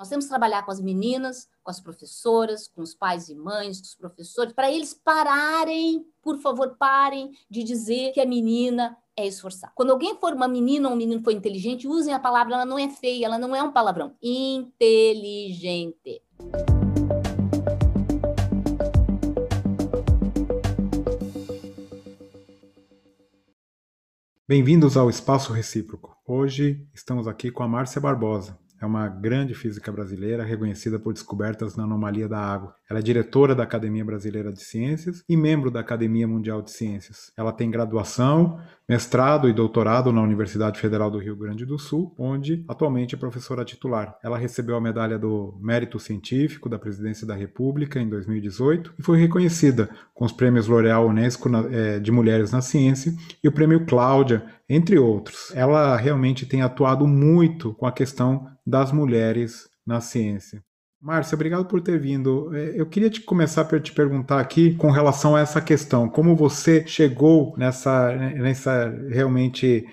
Nós temos que trabalhar com as meninas, com as professoras, com os pais e mães, com os professores, para eles pararem, por favor, parem de dizer que a menina é esforçada. Quando alguém for uma menina ou um menino for inteligente, usem a palavra, ela não é feia, ela não é um palavrão. Inteligente. Bem-vindos ao Espaço Recíproco. Hoje estamos aqui com a Márcia Barbosa, é uma grande física brasileira reconhecida por descobertas na anomalia da água. Ela é diretora da Academia Brasileira de Ciências e membro da Academia Mundial de Ciências. Ela tem graduação, mestrado e doutorado na Universidade Federal do Rio Grande do Sul, onde atualmente é professora titular. Ela recebeu a medalha do Mérito Científico da Presidência da República em 2018 e foi reconhecida com os prêmios L'Oréal Unesco eh, de Mulheres na Ciência e o prêmio Cláudia entre outros. Ela realmente tem atuado muito com a questão das mulheres na ciência. Márcia, obrigado por ter vindo. É, eu queria te começar por te perguntar aqui com relação a essa questão, como você chegou nessa, nessa realmente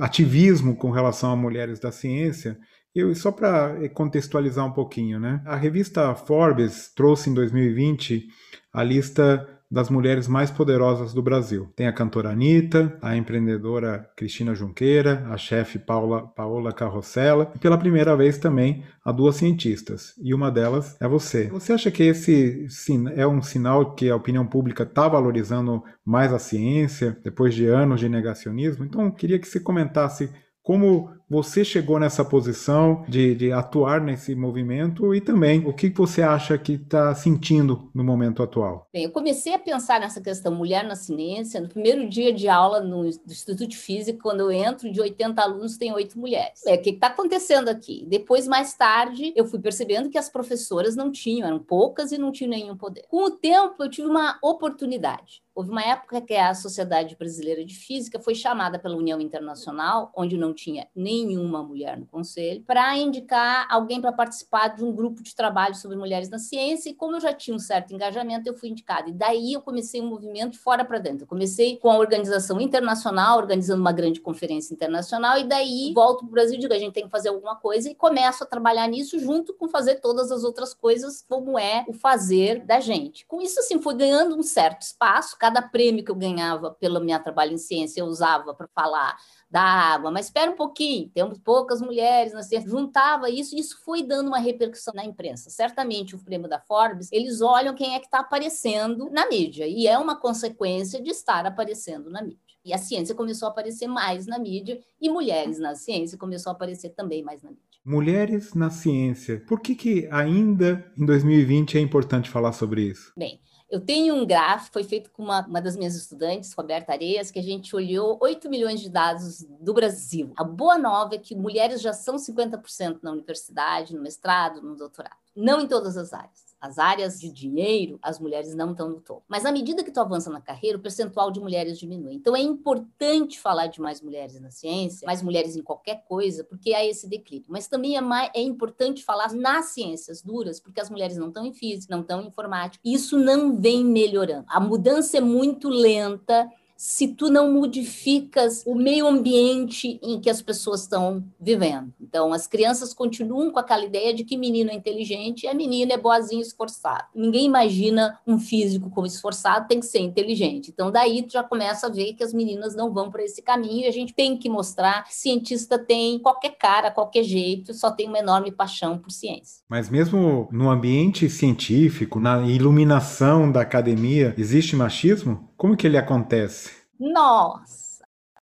ativismo com relação a mulheres da ciência. Eu, só para contextualizar um pouquinho, né? A revista Forbes trouxe em 2020 a lista das mulheres mais poderosas do Brasil. Tem a cantora Anitta, a empreendedora Cristina Junqueira, a chefe Paula, Paola Carrossela e pela primeira vez também a duas cientistas. E uma delas é você. Você acha que esse é um sinal que a opinião pública está valorizando mais a ciência depois de anos de negacionismo? Então, queria que você comentasse como você chegou nessa posição de, de, atuar nesse movimento e também o que você acha que está sentindo no momento atual? Bem, eu comecei a pensar nessa questão mulher na ciência no primeiro dia de aula no Instituto de Física, quando eu entro, de 80 alunos, tem oito mulheres. É, o que está acontecendo aqui? Depois, mais tarde, eu fui percebendo que as professoras não tinham, eram poucas e não tinham nenhum poder. Com o tempo, eu tive uma oportunidade. Houve uma época que a Sociedade Brasileira de Física foi chamada pela União Internacional, onde não tinha nem nenhuma mulher no conselho, para indicar alguém para participar de um grupo de trabalho sobre mulheres na ciência. E como eu já tinha um certo engajamento, eu fui indicada. E daí eu comecei um movimento fora para dentro. Eu comecei com a organização internacional, organizando uma grande conferência internacional, e daí volto para o Brasil e digo: a gente tem que fazer alguma coisa, e começo a trabalhar nisso junto com fazer todas as outras coisas, como é o fazer da gente. Com isso, assim, foi ganhando um certo espaço. Cada prêmio que eu ganhava pelo meu trabalho em ciência, eu usava para falar da água, mas espera um pouquinho, temos poucas mulheres na ciência. Juntava isso, e isso foi dando uma repercussão na imprensa. Certamente o prêmio da Forbes, eles olham quem é que está aparecendo na mídia, e é uma consequência de estar aparecendo na mídia. E a ciência começou a aparecer mais na mídia, e mulheres na ciência começou a aparecer também mais na mídia. Mulheres na ciência. Por que, que ainda em 2020 é importante falar sobre isso? Bem, eu tenho um gráfico, foi feito com uma, uma das minhas estudantes, Roberta Areias, que a gente olhou 8 milhões de dados do Brasil. A boa nova é que mulheres já são 50% na universidade, no mestrado, no doutorado. Não em todas as áreas as áreas de dinheiro, as mulheres não estão no topo. Mas à medida que tu avança na carreira, o percentual de mulheres diminui. Então é importante falar de mais mulheres na ciência, mais mulheres em qualquer coisa, porque há esse declínio. Mas também é, mais, é importante falar nas ciências duras, porque as mulheres não estão em física, não estão em informática. Isso não vem melhorando. A mudança é muito lenta se tu não modificas o meio ambiente em que as pessoas estão vivendo. Então, as crianças continuam com aquela ideia de que menino é inteligente e a menina é boazinha esforçado. Ninguém imagina um físico como esforçado tem que ser inteligente. Então, daí tu já começa a ver que as meninas não vão para esse caminho e a gente tem que mostrar que cientista tem qualquer cara, qualquer jeito, só tem uma enorme paixão por ciência. Mas mesmo no ambiente científico, na iluminação da academia, existe machismo? Como que ele acontece? Nossa!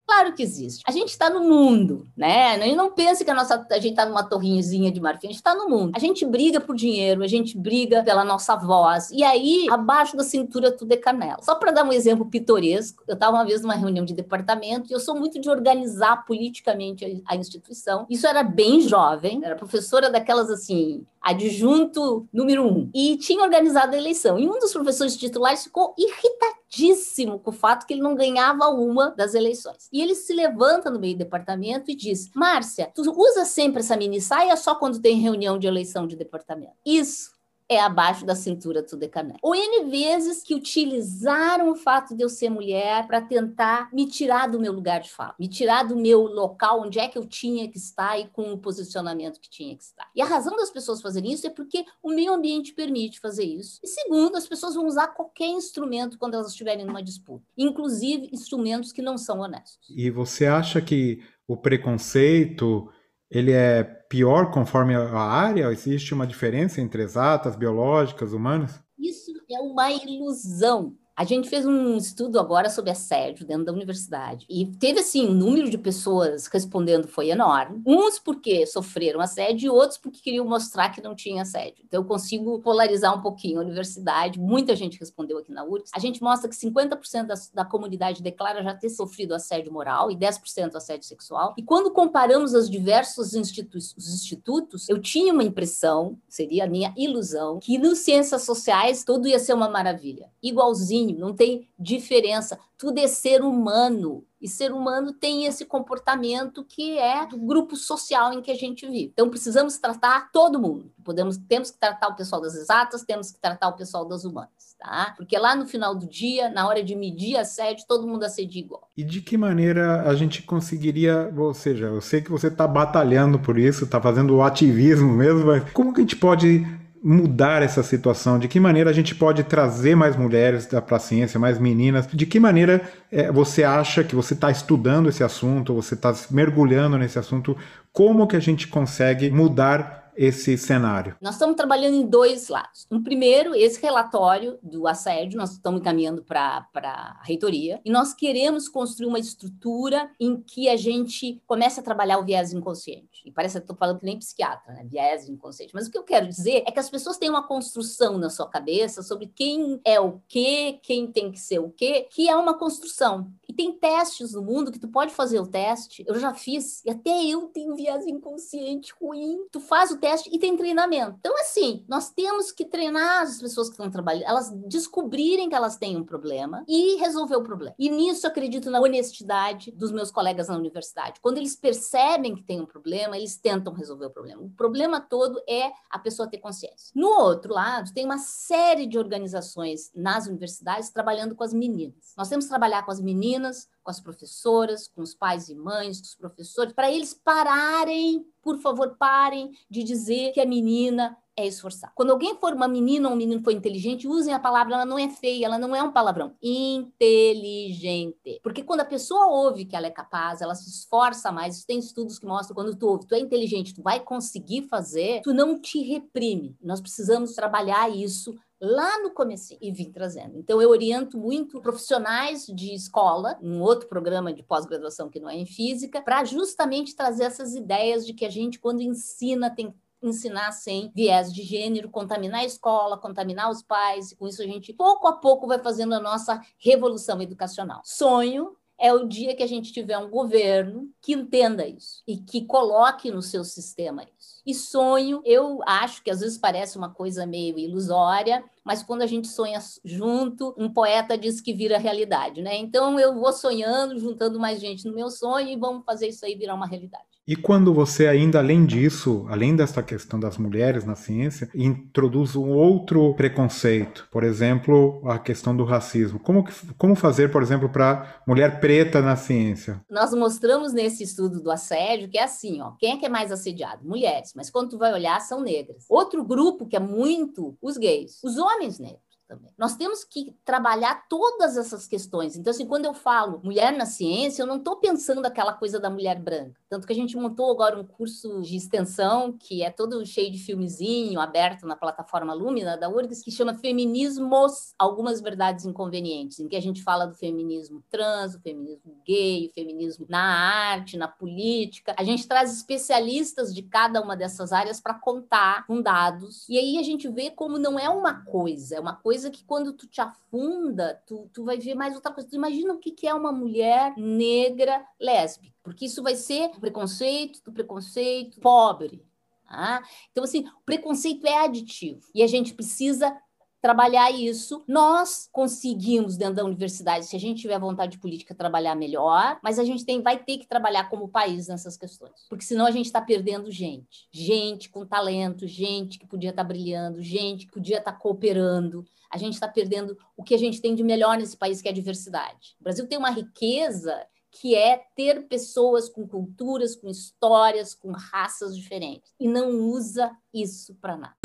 Claro que existe. A gente está no mundo, né? E não pense que a, nossa, a gente está numa torrinhozinha de marfim, a gente está no mundo. A gente briga por dinheiro, a gente briga pela nossa voz. E aí, abaixo da cintura, tudo é canela. Só para dar um exemplo pitoresco, eu estava uma vez numa reunião de departamento e eu sou muito de organizar politicamente a, a instituição. Isso era bem jovem, era professora daquelas assim, adjunto número um, e tinha organizado a eleição. E um dos professores titulares ficou irritadíssimo com o fato que ele não ganhava uma das eleições. E ele se levanta no meio do departamento e diz: Márcia, tu usa sempre essa mini saia só quando tem reunião de eleição de departamento. Isso é abaixo da cintura tudo canela. Ou N vezes que utilizaram o fato de eu ser mulher para tentar me tirar do meu lugar de fala, me tirar do meu local onde é que eu tinha que estar e com o posicionamento que tinha que estar. E a razão das pessoas fazerem isso é porque o meio ambiente permite fazer isso. E segundo, as pessoas vão usar qualquer instrumento quando elas estiverem numa disputa, inclusive instrumentos que não são honestos. E você acha que o preconceito ele é pior conforme a área? Existe uma diferença entre exatas, biológicas, humanas? Isso é uma ilusão. A gente fez um estudo agora sobre assédio dentro da universidade e teve assim um número de pessoas respondendo foi enorme. Uns porque sofreram assédio e outros porque queriam mostrar que não tinha assédio. Então eu consigo polarizar um pouquinho a universidade. Muita gente respondeu aqui na URGS. A gente mostra que 50% da, da comunidade declara já ter sofrido assédio moral e 10% assédio sexual. E quando comparamos os diversos institu os institutos, eu tinha uma impressão, seria a minha ilusão, que nos ciências sociais tudo ia ser uma maravilha, igualzinho não tem diferença. Tudo é ser humano. E ser humano tem esse comportamento que é do grupo social em que a gente vive. Então precisamos tratar todo mundo. Podemos, temos que tratar o pessoal das exatas, temos que tratar o pessoal das humanas, tá? Porque lá no final do dia, na hora de medir assédio, todo mundo assedia igual. E de que maneira a gente conseguiria, ou seja, eu sei que você está batalhando por isso, está fazendo o ativismo mesmo, mas como que a gente pode mudar essa situação? De que maneira a gente pode trazer mais mulheres para a ciência, mais meninas? De que maneira é, você acha que você está estudando esse assunto, você está mergulhando nesse assunto? Como que a gente consegue mudar esse cenário? Nós estamos trabalhando em dois lados. Um primeiro, esse relatório do assédio, nós estamos encaminhando para a reitoria, e nós queremos construir uma estrutura em que a gente comece a trabalhar o viés inconsciente. E parece que estou falando que nem psiquiatra, né? Viés inconsciente. Mas o que eu quero dizer é que as pessoas têm uma construção na sua cabeça sobre quem é o quê, quem tem que ser o quê, que é uma construção. E tem testes no mundo que tu pode fazer o teste. Eu já fiz, e até eu tenho viés inconsciente ruim. Tu faz o teste e tem treinamento. Então, assim, nós temos que treinar as pessoas que estão trabalhando, elas descobrirem que elas têm um problema e resolver o problema. E nisso eu acredito na honestidade dos meus colegas na universidade. Quando eles percebem que tem um problema, eles tentam resolver o problema. O problema todo é a pessoa ter consciência. No outro lado, tem uma série de organizações nas universidades trabalhando com as meninas. Nós temos que trabalhar com as meninas, com as professoras, com os pais e mães, com os professores, para eles pararem, por favor, parem de dizer que a menina é esforçar. Quando alguém for uma menina ou um menino for inteligente, usem a palavra, ela não é feia, ela não é um palavrão. Inteligente. Porque quando a pessoa ouve que ela é capaz, ela se esforça mais. Tem estudos que mostram quando tu ouve, tu é inteligente, tu vai conseguir fazer, tu não te reprime. Nós precisamos trabalhar isso lá no começo e vim trazendo. Então eu oriento muito profissionais de escola, um outro programa de pós-graduação que não é em física, para justamente trazer essas ideias de que a gente quando ensina tem que ensinar sem viés de gênero, contaminar a escola, contaminar os pais, e com isso a gente pouco a pouco vai fazendo a nossa revolução educacional. Sonho é o dia que a gente tiver um governo que entenda isso e que coloque no seu sistema isso. E sonho, eu acho que às vezes parece uma coisa meio ilusória, mas quando a gente sonha junto, um poeta diz que vira realidade, né? Então eu vou sonhando, juntando mais gente no meu sonho e vamos fazer isso aí virar uma realidade. E quando você ainda, além disso, além dessa questão das mulheres na ciência, introduz um outro preconceito, por exemplo, a questão do racismo. Como, como fazer, por exemplo, para mulher preta na ciência? Nós mostramos nesse estudo do assédio que é assim, ó, quem é que é mais assediado? Mulheres, mas quando tu vai olhar, são negras. Outro grupo que é muito os gays, os homens negros também. Nós temos que trabalhar todas essas questões. Então, assim, quando eu falo mulher na ciência, eu não estou pensando aquela coisa da mulher branca. Tanto que a gente montou agora um curso de extensão que é todo cheio de filmezinho, aberto na plataforma Lumina da URGS, que chama Feminismos, Algumas Verdades Inconvenientes, em que a gente fala do feminismo trans, o feminismo gay, o feminismo na arte, na política. A gente traz especialistas de cada uma dessas áreas para contar com dados. E aí a gente vê como não é uma coisa, é uma coisa coisa que quando tu te afunda, tu, tu vai ver mais outra coisa. Tu imagina o que, que é uma mulher negra lésbica, porque isso vai ser preconceito do preconceito pobre. Tá? Então, assim, o preconceito é aditivo e a gente precisa trabalhar isso. Nós conseguimos, dentro da universidade, se a gente tiver vontade política, trabalhar melhor, mas a gente tem, vai ter que trabalhar como país nessas questões, porque senão a gente está perdendo gente. Gente com talento, gente que podia estar tá brilhando, gente que podia estar tá cooperando. A gente está perdendo o que a gente tem de melhor nesse país, que é a diversidade. O Brasil tem uma riqueza que é ter pessoas com culturas, com histórias, com raças diferentes, e não usa isso para nada.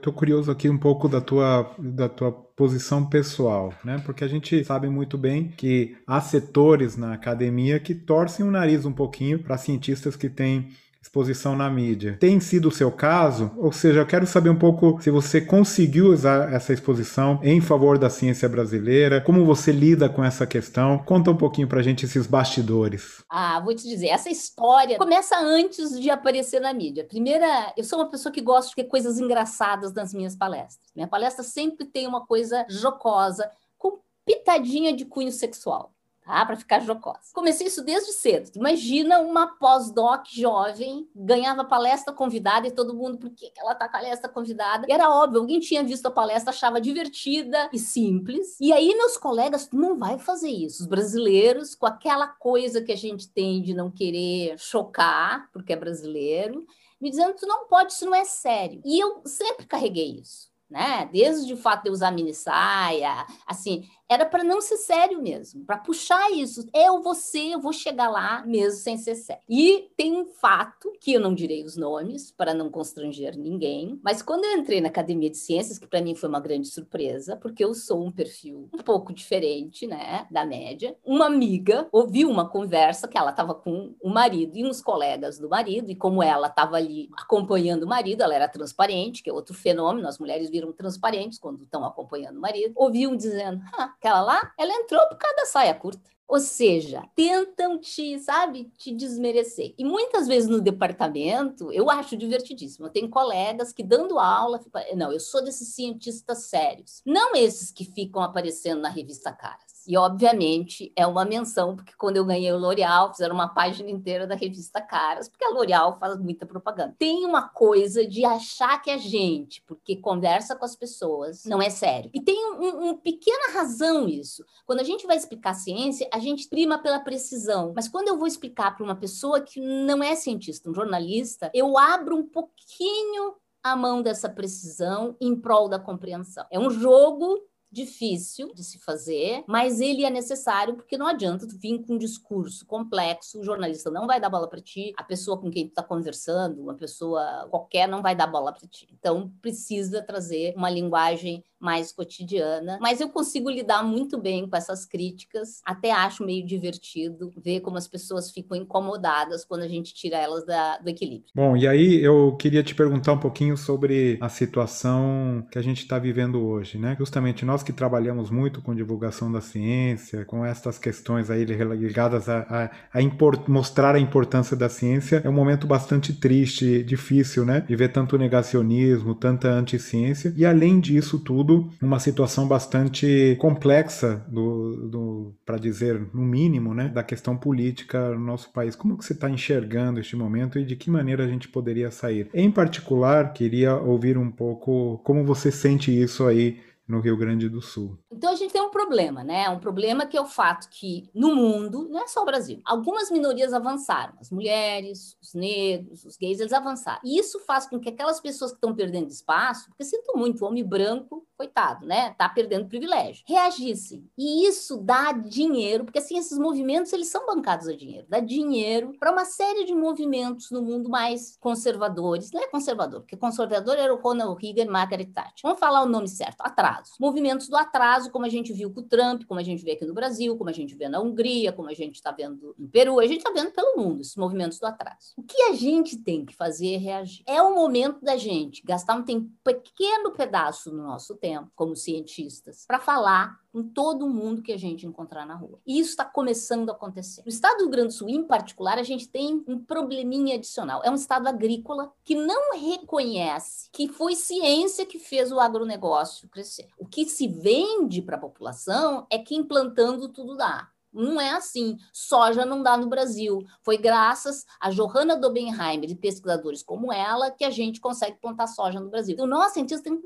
Estou curioso aqui um pouco da tua, da tua posição pessoal, né? Porque a gente sabe muito bem que há setores na academia que torcem o nariz um pouquinho para cientistas que têm exposição na mídia. Tem sido o seu caso? Ou seja, eu quero saber um pouco se você conseguiu usar essa exposição em favor da ciência brasileira, como você lida com essa questão. Conta um pouquinho pra gente esses bastidores. Ah, vou te dizer, essa história começa antes de aparecer na mídia. Primeira, eu sou uma pessoa que gosta de ter coisas engraçadas nas minhas palestras. Minha palestra sempre tem uma coisa jocosa, com pitadinha de cunho sexual tá? Para ficar jocosa. Comecei isso desde cedo. Imagina uma pós-doc jovem, ganhava palestra convidada e todo mundo, por que ela tá com a palestra convidada? E era óbvio, alguém tinha visto a palestra, achava divertida e simples. E aí meus colegas, não vai fazer isso. Os brasileiros, com aquela coisa que a gente tem de não querer chocar, porque é brasileiro, me dizendo, tu não pode, isso não é sério. E eu sempre carreguei isso. Né? Desde o fato de eu usar mini saia, assim, era para não ser sério mesmo, para puxar isso. Eu ser, eu vou chegar lá mesmo sem ser sério. E tem um fato, que eu não direi os nomes, para não constranger ninguém, mas quando eu entrei na Academia de Ciências, que para mim foi uma grande surpresa, porque eu sou um perfil um pouco diferente, né, da média, uma amiga ouviu uma conversa que ela estava com o marido e uns colegas do marido, e como ela estava ali acompanhando o marido, ela era transparente, que é outro fenômeno, as mulheres viram transparentes quando estão acompanhando o marido, ouviam dizendo, ah, aquela lá, ela entrou por causa da saia curta. Ou seja, tentam te, sabe, te desmerecer. E muitas vezes no departamento, eu acho divertidíssimo. Eu tenho colegas que dando aula, não, eu sou desses cientistas sérios. Não esses que ficam aparecendo na revista Caras. E, obviamente, é uma menção, porque quando eu ganhei o L'Oréal, fizeram uma página inteira da revista Caras, porque a L'Oréal faz muita propaganda. Tem uma coisa de achar que a gente, porque conversa com as pessoas, não é sério. E tem uma um, pequena razão isso. Quando a gente vai explicar ciência, a gente prima pela precisão. Mas quando eu vou explicar para uma pessoa que não é cientista, um jornalista, eu abro um pouquinho a mão dessa precisão em prol da compreensão. É um jogo difícil de se fazer, mas ele é necessário porque não adianta tu vir com um discurso complexo, o jornalista não vai dar bola para ti, a pessoa com quem tu está conversando, uma pessoa qualquer não vai dar bola para ti. Então precisa trazer uma linguagem mais cotidiana, mas eu consigo lidar muito bem com essas críticas, até acho meio divertido ver como as pessoas ficam incomodadas quando a gente tira elas da, do equilíbrio. Bom, e aí eu queria te perguntar um pouquinho sobre a situação que a gente está vivendo hoje, né? Justamente nós que trabalhamos muito com divulgação da ciência, com essas questões aí ligadas a, a, a import, mostrar a importância da ciência, é um momento bastante triste, difícil, né? De ver tanto negacionismo, tanta anti-ciência, e além disso tudo, tudo uma situação bastante complexa do, do para dizer no mínimo, né, da questão política no nosso país. Como que você está enxergando este momento e de que maneira a gente poderia sair? Em particular, queria ouvir um pouco como você sente isso aí no Rio Grande do Sul. Então a gente tem um problema, né? Um problema que é o fato que no mundo, não é só o Brasil, algumas minorias avançaram, as mulheres, os negros, os gays, eles avançaram. E isso faz com que aquelas pessoas que estão perdendo espaço, porque sinto muito, o homem branco, coitado, né? Tá perdendo privilégio, reagissem. E isso dá dinheiro, porque assim esses movimentos eles são bancados a dinheiro, dá dinheiro para uma série de movimentos no mundo mais conservadores. Não é conservador, porque conservador era o Ronald Reagan Margaret Thatcher. Vamos falar o nome certo, atraso Movimentos do atraso, como a gente viu com o Trump, como a gente vê aqui no Brasil, como a gente vê na Hungria, como a gente está vendo no Peru, a gente está vendo pelo mundo esses movimentos do atraso. O que a gente tem que fazer é reagir. É o momento da gente gastar um tempo, pequeno pedaço no nosso tempo, como cientistas, para falar com todo mundo que a gente encontrar na rua. E isso está começando a acontecer. No estado do Rio Grande do Sul, em particular, a gente tem um probleminha adicional. É um estado agrícola que não reconhece que foi ciência que fez o agronegócio crescer. O que se vende para a população é que implantando tudo dá. Não é assim. Soja não dá no Brasil. Foi graças a Johanna Dobenheimer e pesquisadores como ela que a gente consegue plantar soja no Brasil. Então, nós, cientistas, temos,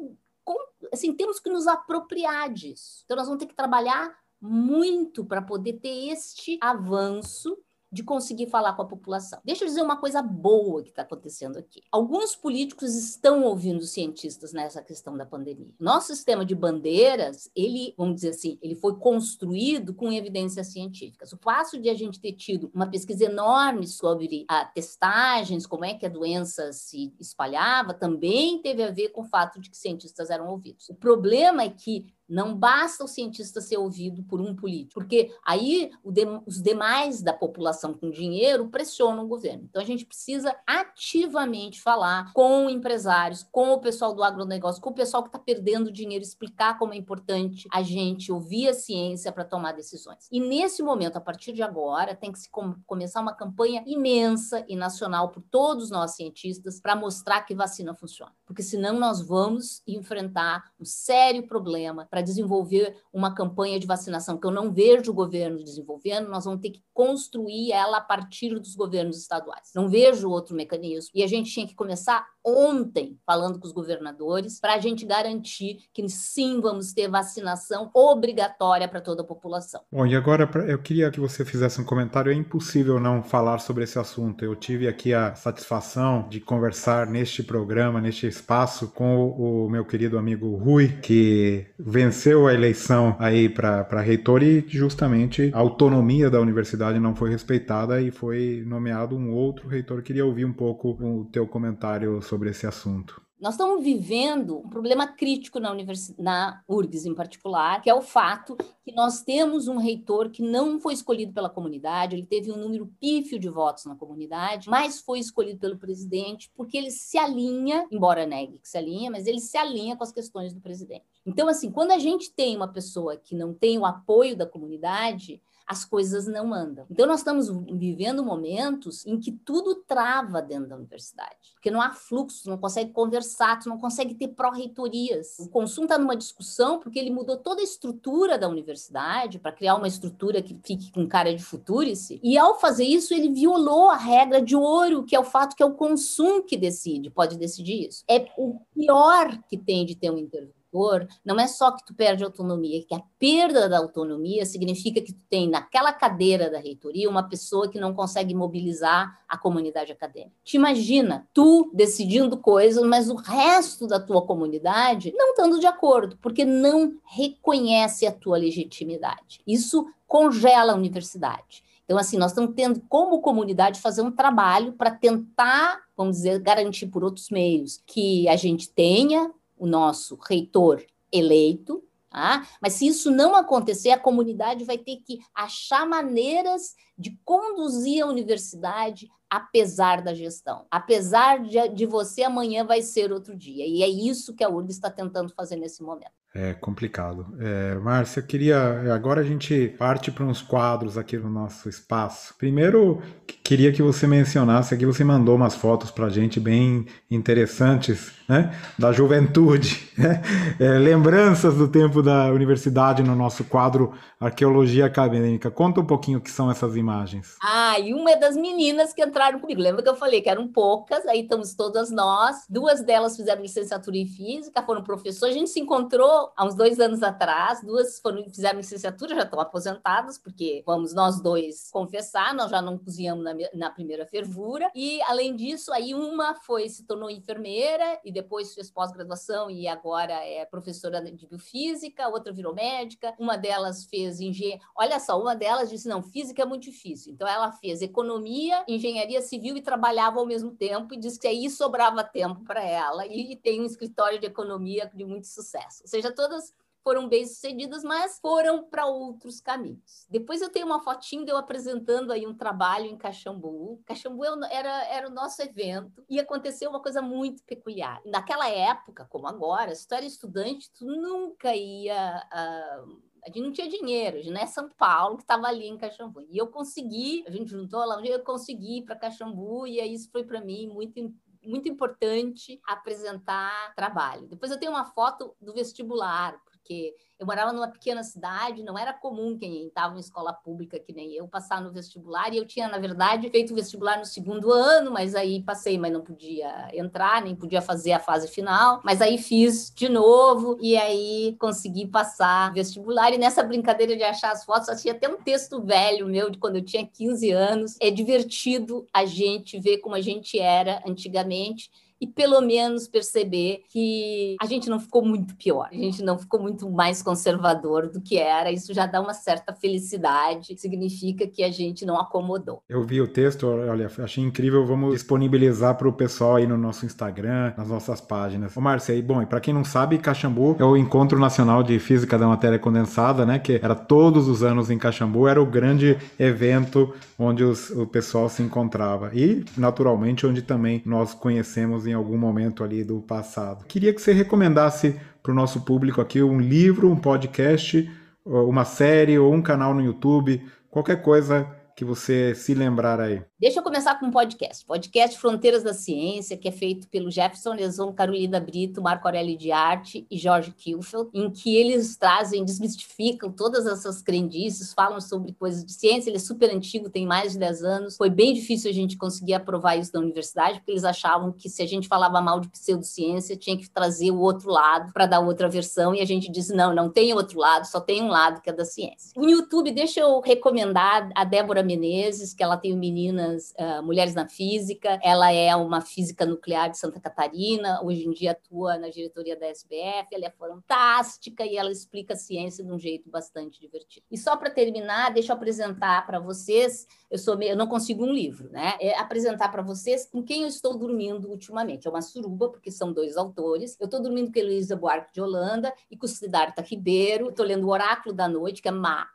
assim, temos que nos apropriar disso. Então, nós vamos ter que trabalhar muito para poder ter este avanço de conseguir falar com a população. Deixa eu dizer uma coisa boa que está acontecendo aqui. Alguns políticos estão ouvindo cientistas nessa questão da pandemia. Nosso sistema de bandeiras, ele, vamos dizer assim, ele foi construído com evidências científicas. O fato de a gente ter tido uma pesquisa enorme sobre a testagens, como é que a doença se espalhava, também teve a ver com o fato de que cientistas eram ouvidos. O problema é que não basta o cientista ser ouvido por um político, porque aí os demais da população com dinheiro pressionam o governo. Então a gente precisa ativamente falar com empresários, com o pessoal do agronegócio, com o pessoal que está perdendo dinheiro, explicar como é importante a gente ouvir a ciência para tomar decisões. E nesse momento, a partir de agora, tem que se com, começar uma campanha imensa e nacional por todos nós cientistas para mostrar que vacina funciona, porque senão nós vamos enfrentar um sério problema para desenvolver uma campanha de vacinação que eu não vejo o governo desenvolvendo, nós vamos ter que construir ela a partir dos governos estaduais. Não vejo outro mecanismo. E a gente tinha que começar ontem falando com os governadores para a gente garantir que sim vamos ter vacinação obrigatória para toda a população. Bom, e agora eu queria que você fizesse um comentário. É impossível não falar sobre esse assunto. Eu tive aqui a satisfação de conversar neste programa, neste espaço, com o meu querido amigo Rui, que venceu a eleição aí para reitor e justamente a autonomia da universidade não foi respeitada e foi nomeado um outro reitor. Eu queria ouvir um pouco o teu comentário sobre sobre esse assunto. Nós estamos vivendo um problema crítico na, universi na URGS em particular, que é o fato que nós temos um reitor que não foi escolhido pela comunidade, ele teve um número pífio de votos na comunidade, mas foi escolhido pelo presidente porque ele se alinha, embora negue que se alinha, mas ele se alinha com as questões do presidente. Então, assim, quando a gente tem uma pessoa que não tem o apoio da comunidade, as coisas não andam. Então, nós estamos vivendo momentos em que tudo trava dentro da universidade, porque não há fluxo, não consegue conversar, tu não consegue ter pró-reitorias. O consumo está numa discussão porque ele mudou toda a estrutura da universidade para criar uma estrutura que fique com cara de futurice, e ao fazer isso, ele violou a regra de ouro, que é o fato que é o consumo que decide, pode decidir isso. É o pior que tem de ter um não é só que tu perde autonomia, que a perda da autonomia significa que tu tem naquela cadeira da reitoria uma pessoa que não consegue mobilizar a comunidade acadêmica. Te imagina, tu decidindo coisas, mas o resto da tua comunidade não estando de acordo, porque não reconhece a tua legitimidade. Isso congela a universidade. Então, assim, nós estamos tendo, como comunidade, fazer um trabalho para tentar, vamos dizer, garantir por outros meios que a gente tenha o nosso reitor eleito, tá? mas se isso não acontecer, a comunidade vai ter que achar maneiras de conduzir a universidade apesar da gestão. Apesar de, de você, amanhã vai ser outro dia. E é isso que a URGS está tentando fazer nesse momento. É complicado. É, Márcia, eu queria. Agora a gente parte para uns quadros aqui no nosso espaço. Primeiro, queria que você mencionasse aqui, você mandou umas fotos para a gente bem interessantes, né? Da juventude. Né? É, lembranças do tempo da universidade no nosso quadro Arqueologia Acadêmica. Conta um pouquinho o que são essas imagens. Ah, e uma é das meninas que entraram comigo. Lembra que eu falei que eram poucas, aí estamos todas nós. Duas delas fizeram licenciatura em física, foram professores. A gente se encontrou há uns dois anos atrás, duas foram, fizeram licenciatura, já estão aposentadas, porque vamos nós dois confessar, nós já não cozinhamos na, na primeira fervura. E além disso, aí uma foi se tornou enfermeira e depois fez pós-graduação e agora é professora de biofísica, outra virou médica, uma delas fez engenharia. Olha só, uma delas disse: não, física é muito difícil. Então ela fez economia, engenharia civil e trabalhava ao mesmo tempo, e disse que aí sobrava tempo para ela. E tem um escritório de economia de muito sucesso. Ou seja, todas foram bem-sucedidas, mas foram para outros caminhos. Depois eu tenho uma fotinho de eu apresentando aí um trabalho em Caxambu. Caxambu é era, era o nosso evento e aconteceu uma coisa muito peculiar. Naquela época, como agora, se tu era estudante, tu nunca ia... Uh, a gente não tinha dinheiro, a gente não é São Paulo que estava ali em Caxambu. E eu consegui, a gente juntou lá, eu consegui ir para Caxambu e aí isso foi para mim muito muito importante apresentar trabalho. Depois eu tenho uma foto do vestibular, porque eu morava numa pequena cidade, não era comum quem estava em escola pública que nem eu passar no vestibular, e eu tinha, na verdade, feito vestibular no segundo ano, mas aí passei, mas não podia entrar, nem podia fazer a fase final, mas aí fiz de novo, e aí consegui passar vestibular, e nessa brincadeira de achar as fotos, achei até um texto velho meu, de quando eu tinha 15 anos, é divertido a gente ver como a gente era antigamente, e pelo menos perceber que a gente não ficou muito pior, a gente não ficou muito mais conservador do que era. Isso já dá uma certa felicidade, significa que a gente não acomodou. Eu vi o texto, olha, achei incrível. Vamos disponibilizar para o pessoal aí no nosso Instagram, nas nossas páginas. Ô, Márcia, e bom, e para quem não sabe, Caxambu é o Encontro Nacional de Física da Matéria Condensada, né? Que era todos os anos em Caxambu, era o grande evento onde os, o pessoal se encontrava. E, naturalmente, onde também nós conhecemos em em algum momento ali do passado. Queria que você recomendasse para o nosso público aqui um livro, um podcast, uma série ou um canal no YouTube, qualquer coisa que você se lembrar aí. Deixa eu começar com um podcast. Podcast Fronteiras da Ciência, que é feito pelo Jefferson Leson, Carolina Brito, Marco Aurélio de Arte e Jorge Kilfeld, em que eles trazem, desmistificam todas essas crendices, falam sobre coisas de ciência. Ele é super antigo, tem mais de 10 anos. Foi bem difícil a gente conseguir aprovar isso na universidade, porque eles achavam que se a gente falava mal de pseudociência, tinha que trazer o outro lado para dar outra versão, e a gente disse, não, não tem outro lado, só tem um lado que é da ciência. No YouTube, deixa eu recomendar a Débora Menezes, que ela tem o Meninas uh, Mulheres na Física. Ela é uma física nuclear de Santa Catarina, hoje em dia atua na diretoria da SBF. Ela é fantástica e ela explica a ciência de um jeito bastante divertido. E só para terminar, deixa eu apresentar para vocês. Eu sou meio, eu não consigo um livro, né? É apresentar para vocês com quem eu estou dormindo ultimamente. É uma suruba, porque são dois autores. Eu estou dormindo com Heloísa Buarque de Holanda e com Siddhartha Ribeiro. Estou lendo o Oráculo da Noite, que é má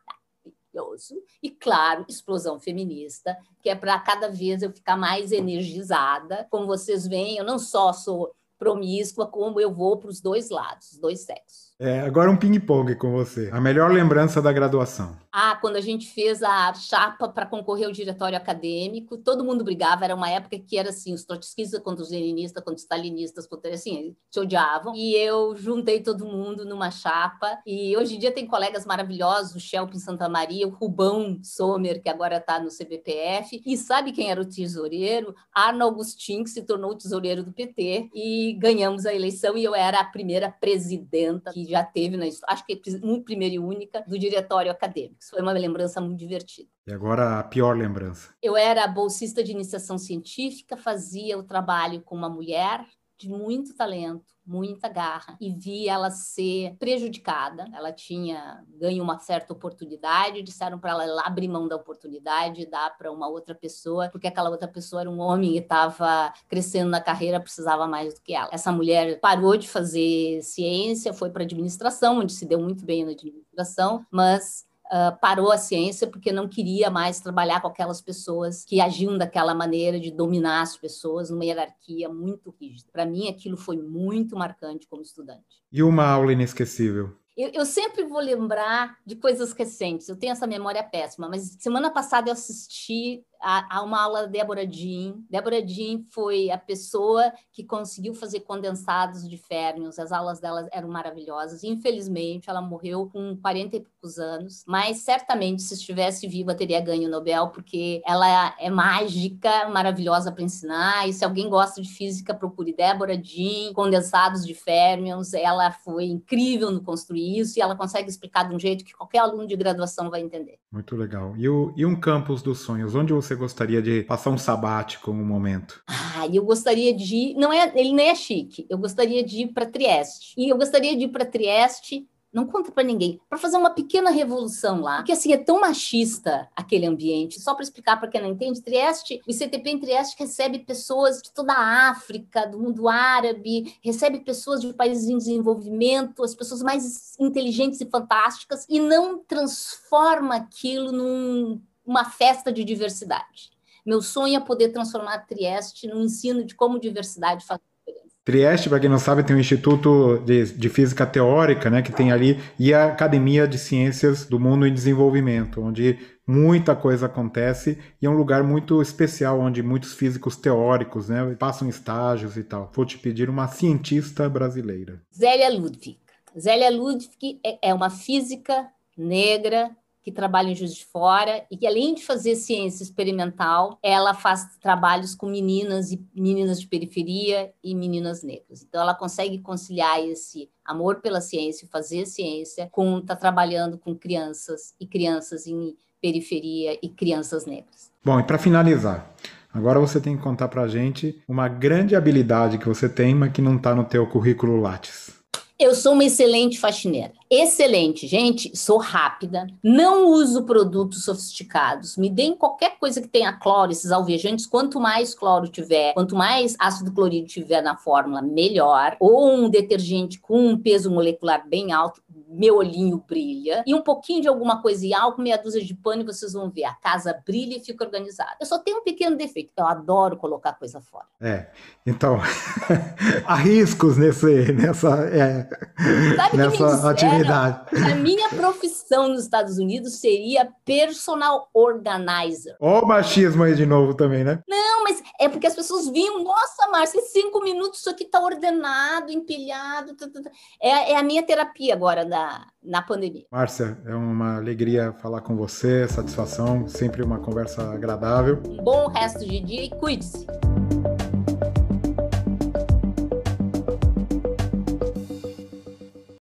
maravilhoso. E, claro, explosão feminista, que é para cada vez eu ficar mais energizada. Como vocês veem, eu não só sou promíscua, como eu vou para os dois lados, os dois sexos. É, agora um ping-pong com você. A melhor lembrança da graduação. Ah, quando a gente fez a chapa para concorrer ao diretório acadêmico, todo mundo brigava. Era uma época que era assim, os trotskistas contra os leninistas, contra os stalinistas, contra assim, se odiavam. E eu juntei todo mundo numa chapa. E hoje em dia tem colegas maravilhosos, o Shelp Santa Maria, o Rubão Sommer, que agora está no CBPF. E sabe quem era o tesoureiro? Arno Agostinho, que se tornou o tesoureiro do PT. E ganhamos a eleição e eu era a primeira presidenta que já teve na acho que muito primeira e única do diretório acadêmico. Isso foi uma lembrança muito divertida. E agora a pior lembrança. Eu era bolsista de iniciação científica, fazia o trabalho com uma mulher de muito talento, muita garra, e vi ela ser prejudicada. Ela tinha ganho uma certa oportunidade, disseram para ela abrir mão da oportunidade, dar para uma outra pessoa, porque aquela outra pessoa era um homem e estava crescendo na carreira, precisava mais do que ela. Essa mulher parou de fazer ciência, foi para administração, onde se deu muito bem na administração, mas uh, parou a ciência porque não queria mais trabalhar com aquelas pessoas que agiam daquela maneira de dominar as pessoas numa hierarquia muito rígida. Para mim, aquilo foi muito marcante como estudante. E uma aula inesquecível? Eu, eu, sempre vou lembrar de coisas recentes. Eu tenho essa memória péssima, mas semana passada eu assisti a, uma aula da Débora Jean. Débora Jean foi a pessoa que conseguiu fazer condensados de férmions. As aulas dela eram maravilhosas. Infelizmente, ela morreu com 40 e poucos anos, mas certamente, se estivesse viva, teria ganho o Nobel, porque ela é mágica, maravilhosa para ensinar. E se alguém gosta de física, procure Débora Jean, condensados de férmions. Ela foi incrível no construir isso e ela consegue explicar de um jeito que qualquer aluno de graduação vai entender. Muito legal. E, o, e um campus dos sonhos? Onde você você gostaria de passar um sabático um momento? Ah, eu gostaria de não é, ele nem é chique. Eu gostaria de ir para Trieste. E eu gostaria de ir para Trieste não conta para ninguém, para fazer uma pequena revolução lá, porque assim é tão machista aquele ambiente. Só para explicar para quem não entende, Trieste, o ICTP em Trieste recebe pessoas de toda a África, do mundo árabe, recebe pessoas de países em desenvolvimento, as pessoas mais inteligentes e fantásticas, e não transforma aquilo num uma festa de diversidade. Meu sonho é poder transformar Trieste no ensino de como diversidade faz diferença. Trieste, para quem não sabe, tem o Instituto de, de, Física Teórica, né, que tem ali, e a Academia de Ciências do Mundo em Desenvolvimento, onde muita coisa acontece e é um lugar muito especial, onde muitos físicos teóricos né, passam estágios e tal. Vou te pedir uma cientista brasileira. Zélia Ludwig. Zélia Ludwig é, é uma física negra que trabalha em Juiz de Fora e que, além de fazer ciência experimental, ela faz trabalhos com meninas e meninas de periferia e meninas negras. Então, ela consegue conciliar esse amor pela ciência, fazer ciência, com estar tá trabalhando com crianças e crianças em periferia e crianças negras. Bom, e para finalizar, Agora você tem que contar para gente uma grande habilidade que você tem, mas que não está no teu currículo Lattes. Eu sou uma excelente faxineira. Excelente, gente. Sou rápida. Não uso produtos sofisticados. Me deem qualquer coisa que tenha cloro, esses alvejantes. Quanto mais cloro tiver, quanto mais ácido clorídrico tiver na fórmula, melhor. Ou um detergente com um peso molecular bem alto, meu olhinho brilha. E um pouquinho de alguma coisa e álcool, meia dúzia de pano, e vocês vão ver. A casa brilha e fica organizada. Eu só tenho um pequeno defeito. Eu adoro colocar coisa fora. É. Então, há riscos nesse, nessa, é, nessa atividade. A minha profissão nos Estados Unidos seria personal organizer. Ó o machismo aí de novo também, né? Não, mas é porque as pessoas viam, nossa, Márcia, em cinco minutos isso aqui tá ordenado, empilhado. Tá, tá, tá. É, é a minha terapia agora da na, na pandemia. Márcia, é uma alegria falar com você, satisfação, sempre uma conversa agradável. Um bom resto de dia e cuide-se.